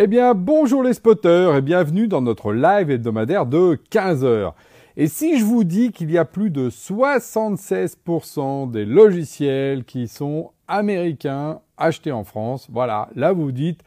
Eh bien, bonjour les spotters et bienvenue dans notre live hebdomadaire de 15 heures. Et si je vous dis qu'il y a plus de 76% des logiciels qui sont américains achetés en France, voilà, là vous dites,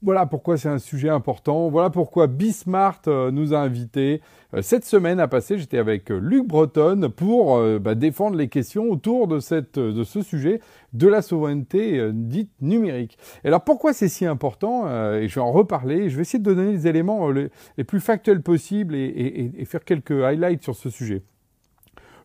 voilà pourquoi c'est un sujet important. Voilà pourquoi Bismart euh, nous a invités euh, cette semaine à passer. J'étais avec euh, Luc Breton pour bah, défendre les questions autour de, ce sujet de la souveraineté dite numérique. Et alors pourquoi c'est si important Et je vais en reparler. Je vais essayer de donner les éléments les, plus factuels possibles et faire quelques highlights sur ce sujet.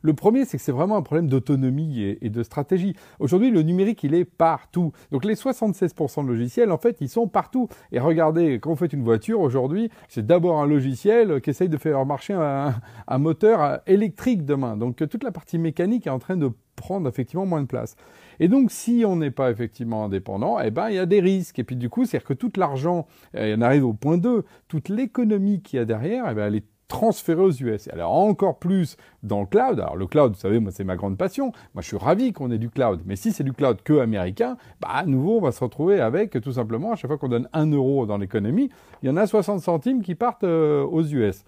Le premier, c'est que c'est vraiment un problème d'autonomie et, de stratégie. Aujourd'hui, le numérique, il est partout. Donc les 76% de logiciels, en fait, ils sont partout. Et regardez, quand vous faites une voiture aujourd'hui, c'est d'abord un logiciel qui essaye de faire marcher un, moteur électrique demain. Donc toute la partie mécanique est en train de prendre effectivement moins de place. Et donc, si on n'est pas effectivement indépendant, eh ben, il y a des risques. Et puis, du coup, c'est-à-dire que tout l'argent, et on arrive au point 2, toute l'économie qu'il y a derrière, eh ben, elle est transféré aux US. Alors encore plus dans le cloud. Alors le cloud, vous savez, moi c'est ma grande passion. Moi je suis ravi qu'on ait du cloud. Mais si c'est du cloud que américain, bah à nouveau on va se retrouver avec tout simplement à chaque fois qu'on donne un euro dans l'économie, il y en a 60 centimes qui partent euh, aux US.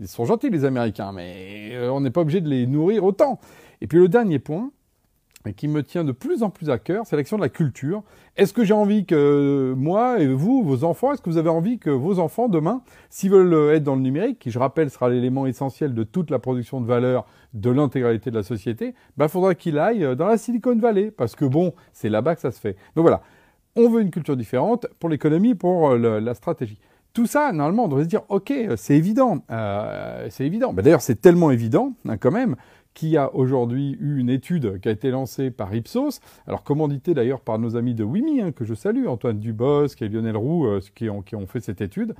Ils sont gentils les Américains, mais euh, on n'est pas obligé de les nourrir autant. Et puis le dernier point, et qui me tient de plus en plus à cœur, c'est l'action de la culture. Est-ce que j'ai envie que moi et vous, vos enfants, est-ce que vous avez envie que vos enfants, demain, s'ils veulent être dans le numérique, qui je rappelle sera l'élément essentiel de toute la production de valeur de l'intégralité de la société, bah, faudra qu'il aille dans la Silicon Valley, parce que bon, c'est là-bas que ça se fait. Donc voilà, on veut une culture différente pour l'économie, pour euh, la stratégie. Tout ça, normalement, on devrait se dire, ok, c'est évident, euh, c'est évident. Bah, D'ailleurs, c'est tellement évident, hein, quand même, qui a aujourd'hui eu une étude qui a été lancée par Ipsos, alors commanditée d'ailleurs par nos amis de WIMI, hein, que je salue, Antoine Dubosc et Lionel Roux, euh, qui, ont, fait cette étude,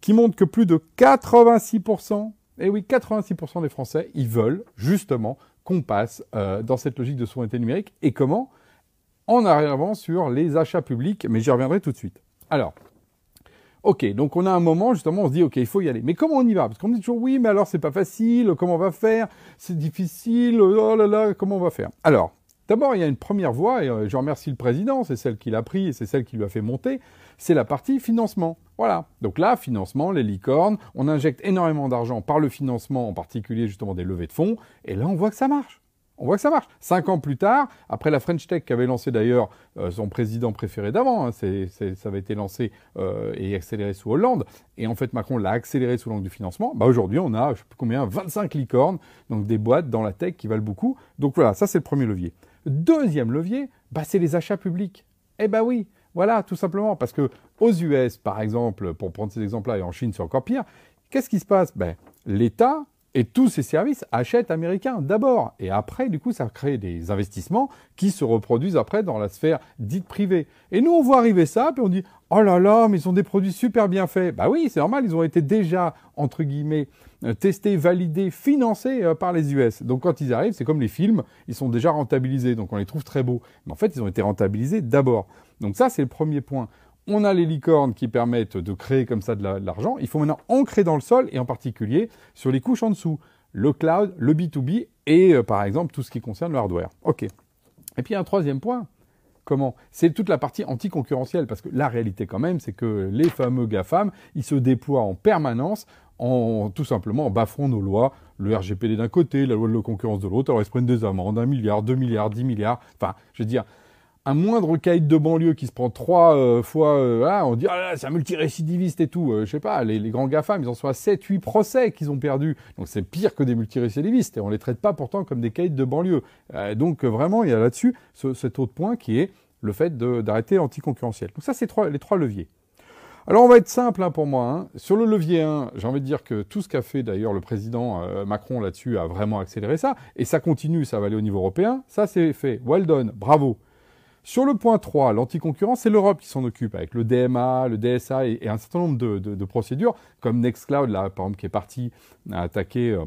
qui montre que plus de 86%, et eh oui, 86% des Français, ils veulent justement qu'on passe euh, dans cette logique de souveraineté numérique. Et comment? En arrivant sur les achats publics, mais j'y reviendrai tout de suite. Alors, Ok, donc on a un moment, justement, on se dit, ok, il faut y aller. Mais comment on y va? Parce qu'on me dit toujours, oui, mais alors c'est pas facile, comment on va faire? C'est difficile, oh là là, comment on va faire? Alors, d'abord, il y a une première voie, et euh, je remercie le président, c'est celle qu'il a pris et c'est celle qui lui a fait monter, c'est la partie financement. Voilà. Donc là, financement, les licornes, on injecte énormément d'argent par le financement, en particulier justement des levées de fonds, et là, on voit que ça marche. On voit que ça marche. Cinq ans plus tard, après la French Tech qu'avait lancé d'ailleurs euh, son président préféré d'avant, hein, ça avait été lancé euh, et accéléré sous Hollande, et en fait Macron l'a accéléré sous l'angle du financement, bah aujourd'hui on a, je sais plus combien, 25 licornes, donc des boîtes dans la tech qui valent beaucoup. Donc voilà, ça c'est le premier levier. Deuxième levier, bah, c'est les achats publics. Eh ben oui, voilà, tout simplement, parce que aux US, par exemple, pour prendre ces exemples-là, et en Chine c'est encore pire, qu'est-ce qui se passe? Ben, L'État et tous ces services achètent américains d'abord. Et après, du coup, ça crée des investissements qui se reproduisent après dans la sphère dite privée. Et nous, on voit arriver ça, puis on dit Oh là là, mais ils ont des produits super bien faits. Bah oui, c'est normal, ils ont été déjà, entre guillemets, euh, testés, validés, financés euh, par les US. Donc quand ils arrivent, c'est comme les films, ils sont déjà rentabilisés, donc on les trouve très beaux. Mais en fait, ils ont été rentabilisés d'abord. Donc ça, c'est le premier point on a les licornes qui permettent de créer comme ça de l'argent. Il faut maintenant ancrer dans le sol et en particulier sur les couches en dessous. Le cloud, le B2B et euh, par exemple tout ce qui concerne le hardware. OK. Et puis un troisième point. Comment? C'est toute la partie anticoncurrentielle parce que la réalité quand même, c'est que les fameux GAFAM, ils se déploient en permanence en tout simplement en bafouant nos lois, le RGPD d'un côté, la loi de la concurrence de l'autre, alors ils se prennent des amendes, un milliard, deux milliards, dix milliards, enfin, je veux dire, un moindre caïd de banlieue qui se prend trois euh, fois, euh, on dit ah c'est un multirécidiviste et tout. Euh, je sais pas, les, grands GAFAM, ils en sont à 7, 8 procès qu'ils ont perdus. Donc c'est pire que des multirécidivistes et on les traite pas pourtant comme des caïds de banlieue. donc vraiment, il y a là-dessus cet autre point qui est le fait d'arrêter l'anticoncurrentiel. Donc ça, c'est les trois leviers. Alors on va être simple hein, pour moi. Hein. Sur le levier 1, j'ai envie de dire que tout ce qu'a fait d'ailleurs le président Macron là-dessus a vraiment accéléré ça. Et ça continue, ça va aller au niveau européen. Ça c'est fait. Well done, bravo. Sur le point 3, l'anticoncurrence, c'est l'Europe qui s'en occupe, avec le DMA, le DSA et, un certain nombre de, procédures, comme Nextcloud, là, par exemple, qui est parti attaquer euh,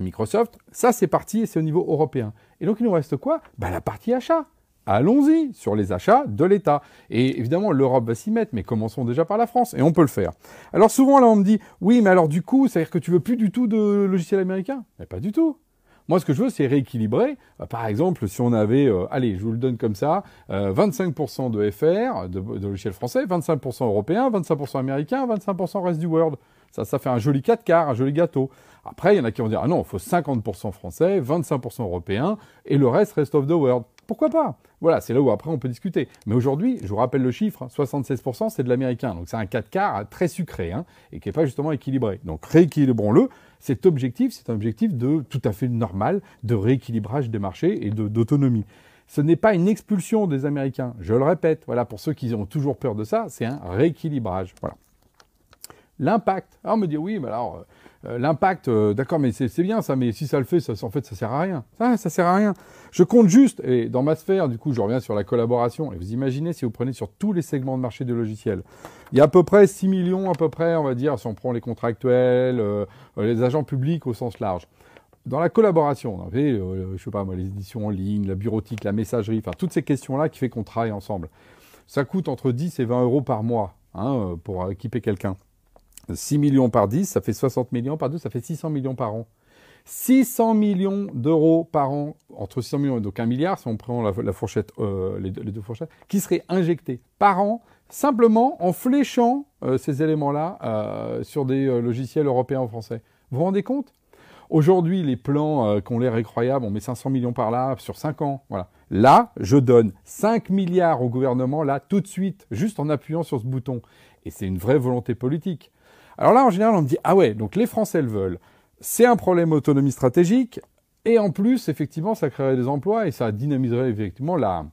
Microsoft. Ça, c'est parti et c'est au niveau européen. Et donc, il nous reste quoi? Bah, La partie achat. Allons-y sur les achats de l'État. Et évidemment, l'Europe va s'y mettre, mais commençons déjà par la France, et on peut le faire. Alors souvent, là, on me dit, oui, mais alors du coup, c'est-à-dire que tu veux plus du tout de logiciels américains? Mais pas du tout. Moi, ce que je veux, c'est rééquilibrer. Euh, par exemple, si on avait, euh, allez, je vous le donne comme ça, 25% euh, de FR, de, de français, 25% européens, 25% américains, 25% reste du World. Ça, ça fait un joli 4 quarts, un joli gâteau. Après, il y en a qui vont dire, ah non, il faut 50% français, 25% européens, et le reste, rest of the world. Pourquoi pas? Voilà, c'est là où après on peut discuter. Mais aujourd'hui, je vous rappelle le chiffre, 76% c'est de l'américain. Donc c'est un 4 quarts très sucré hein, et qui n'est pas justement équilibré. Donc rééquilibrons-le. Cet objectif, c'est un objectif de tout à fait normal de rééquilibrage des marchés et d'autonomie. Ce n'est pas une expulsion des Américains. Je le répète, voilà, pour ceux qui ont toujours peur de ça, c'est un rééquilibrage. Voilà. L'impact. Alors on me dit oui, mais alors euh, l'impact, euh, d'accord, mais c'est bien ça, mais si ça le fait, en fait, ça sert à rien. Ça, sert à rien. Je compte juste, et dans ma sphère, du coup, je reviens sur la collaboration, et vous imaginez si vous prenez sur tous les segments de marché de logiciels, il y a à peu près 6 millions, à peu près, on va dire, si on prend les contractuels, euh, les agents publics au sens large. Dans la collaboration, on avait, je sais pas moi, les éditions en ligne, la bureautique, la messagerie, enfin, toutes ces questions-là qui fait qu'on travaille ensemble. Ça coûte entre 10 et 20 euros par mois hein, pour équiper quelqu'un. 6 millions par 10, ça fait 60 millions par 2, ça fait 600 millions par an. 600 millions d'euros par an, entre 600 millions et donc 1 milliard, si on prend la, fourchette, euh, les, deux, fourchettes, qui seraient injectés par an, simplement en fléchant euh, ces éléments-là euh, sur des logiciels européens ou français. Vous vous rendez compte? Aujourd'hui, les plans qui ont l'air incroyables, on met 500 millions par là sur 5 ans. Voilà. Là, je donne 5 milliards au gouvernement, là, tout de suite, juste en appuyant sur ce bouton. Et c'est une vraie volonté politique. Alors là, en général, on me dit, ah ouais, donc les Français le veulent. C'est un problème autonomie stratégique. Et en plus, effectivement, ça créerait des emplois et ça dynamiserait effectivement la,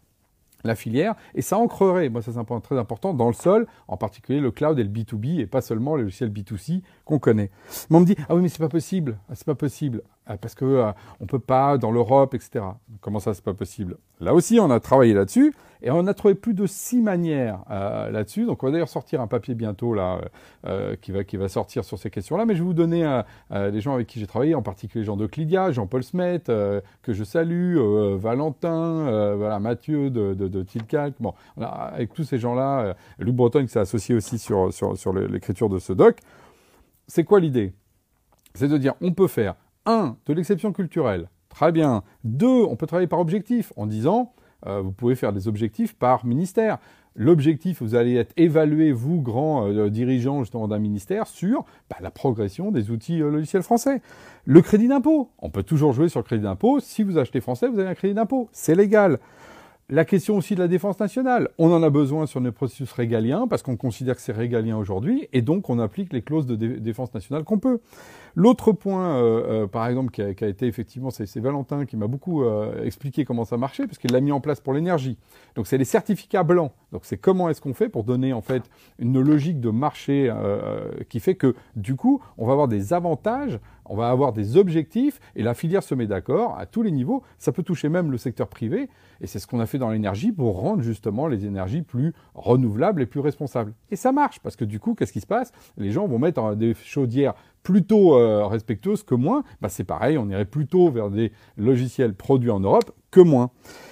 filière, et ça ancrerait, moi ça c'est un point très important, dans le sol, en particulier le cloud et le B2B, et pas seulement les logiciels B2C qu'on connaît. Mais on me dit, ah oui mais c'est pas possible, ah, c'est pas possible, parce que euh, on peut pas dans l'Europe, etc. Comment ça c'est pas possible? Là aussi on a travaillé là-dessus, et on a trouvé plus de six manières euh, là-dessus. Donc on va d'ailleurs sortir un papier bientôt là euh, qui va qui va sortir sur ces questions-là. Mais je vais vous donner les gens avec qui j'ai travaillé, en particulier Jean de Clidia, Jean-Paul Smet, que je salue, Valentin, voilà Mathieu de, de, de Tilcalc. Bon, avec tous ces gens-là, Luc Breton qui s'est associé aussi sur sur, sur l'écriture de ce doc. C'est quoi l'idée? C'est de dire on peut faire un de l'exception culturelle. Très bien. Deux, on peut travailler par objectif en disant euh, vous pouvez faire des objectifs par ministère. L'objectif, vous allez être évalué, vous, grands euh, dirigeants justement d'un ministère, sur bah, la progression des outils euh, logiciels français. Le crédit d'impôt. On peut toujours jouer sur le crédit d'impôt. Si vous achetez français, vous avez un crédit d'impôt. C'est légal. La question aussi de la défense nationale. On en a besoin sur nos processus régaliens parce qu'on considère que c'est régalien aujourd'hui et donc on applique les clauses de défense nationale qu'on peut. L'autre point, euh, euh, par exemple, qui a, été effectivement, c'est Valentin qui m'a beaucoup euh, expliqué comment ça marchait parce qu'il l'a mis en place pour l'énergie. Donc c'est les certificats blancs. Donc c'est comment est-ce qu'on fait pour donner en fait une logique de marché qui fait que du coup on va avoir des avantages on va avoir des objectifs et la filière se met d'accord à tous les niveaux. Ça peut toucher même le secteur privé et c'est ce qu'on a fait dans l'énergie pour rendre justement les énergies plus renouvelables et plus responsables. Et ça marche parce que du coup, qu'est-ce qui se passe? Les gens vont mettre des chaudières plutôt euh, que moins. Bah, c'est pareil, on irait plutôt vers des logiciels produits en Europe que moins.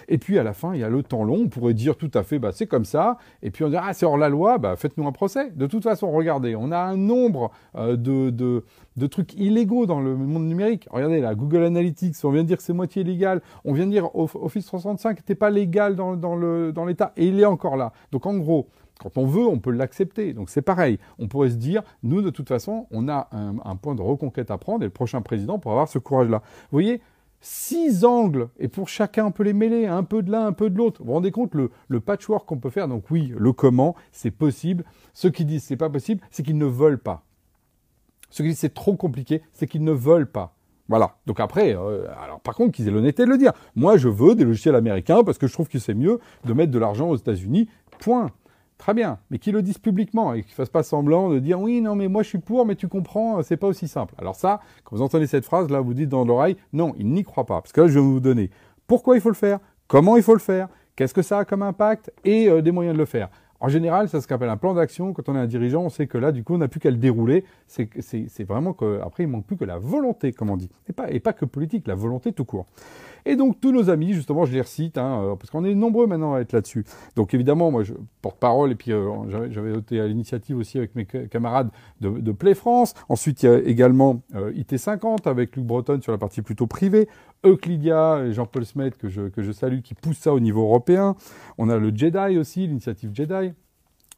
Et puis à la fin, il y a le temps long. On pourrait dire tout à fait, bah, c'est comme ça. Et puis on dirait, ah, c'est hors la loi, bah, faites-nous un procès. De toute façon, regardez, on a un nombre euh, de, de, de, trucs illégaux dans le monde numérique. Regardez là, Google Analytics, on vient de dire que c'est moitié légal. On vient de dire Office 365 n'était pas légal dans, dans l'État. et il est encore là. Donc en gros, quand on veut, on peut l'accepter. Donc c'est pareil. On pourrait se dire, nous, de toute façon, on a un, point de reconquête à prendre et le prochain président pourra avoir ce courage-là. Vous voyez, six angles, et pour chacun on peut les mêler, un peu de l'un, un peu de l'autre. Vous vous rendez compte le, le patchwork qu'on peut faire Donc oui, le comment, c'est possible. Ceux qui disent c'est pas possible, c'est qu'ils ne veulent pas. Ceux qui disent c'est trop compliqué, c'est qu'ils ne veulent pas. Voilà. Donc après, euh, alors par contre, qu'ils aient l'honnêteté de le dire. Moi, je veux des logiciels américains parce que je trouve que c'est mieux de mettre de l'argent aux États-Unis. Point. Très bien, mais qu'ils le disent publiquement et qu'ils ne fassent pas semblant de dire oui, non, mais moi je suis pour, mais tu comprends, c'est pas aussi simple. Alors ça, quand vous entendez cette phrase, là, vous dites dans l'oreille, non, il n'y croit pas. Parce que là, je vais vous donner pourquoi il faut le faire, comment il faut le faire, qu'est-ce que ça a comme impact et euh, des moyens de le faire. En général, ça qu'on appelle un plan d'action. Quand on est un dirigeant, on sait que là, du coup, on n'a plus qu'à le dérouler. C'est vraiment qu'après, il manque plus que la volonté, comme on dit. Et pas, que politique, la volonté tout court. Et donc, tous nos amis, justement, je les recite, hein, euh, parce qu'on est nombreux maintenant à être là-dessus. Donc, évidemment, moi, je porte parole, et puis euh, j'avais été à l'initiative aussi avec mes camarades de, Play France. Ensuite, il y a également euh, IT50 avec Luc Breton sur la partie plutôt privée. Euclidia et Jean-Paul Smet, que je, que je salue, qui poussent ça au niveau européen. On a le Jedi aussi, l'initiative Jedi.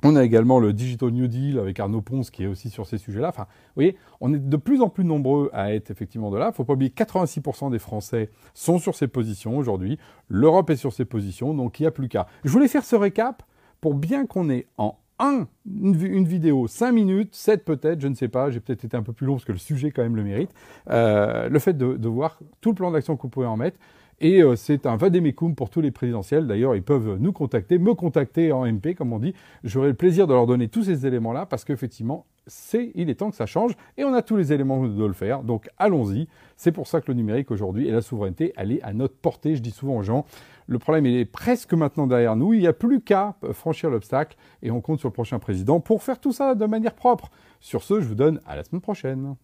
On a également le Digital New Deal avec Arnaud Ponce qui est aussi sur ces sujets-là. Enfin, vous voyez, on est de plus en plus nombreux à être effectivement de là. Il ne faut pas oublier que 86% des Français sont sur ces positions aujourd'hui. L'Europe est sur ces positions, donc il n'y a plus qu'à. Je voulais faire ce récap pour bien qu'on ait en un, une, vidéo, 5 minutes, 7 peut-être, je ne sais pas, j'ai peut-être été un peu plus long parce que le sujet quand même le mérite, euh, le fait de, voir tout le plan d'action que vous pouvez en mettre. Et euh, c'est un vademecum pour tous les présidentiels. D'ailleurs, ils peuvent nous contacter, me contacter en MP, comme on dit. J'aurai le plaisir de leur donner tous ces éléments-là parce qu'effectivement, c'est, il est temps que ça change et on a tous les éléments de le faire. Donc allons-y. C'est pour ça que le numérique aujourd'hui et la souveraineté, elle est à notre portée. Je dis souvent aux gens, le problème il est presque maintenant derrière nous. Il n'y a plus qu'à franchir l'obstacle et on compte sur le prochain président pour faire tout ça de manière propre. Sur ce, je vous donne à la semaine prochaine.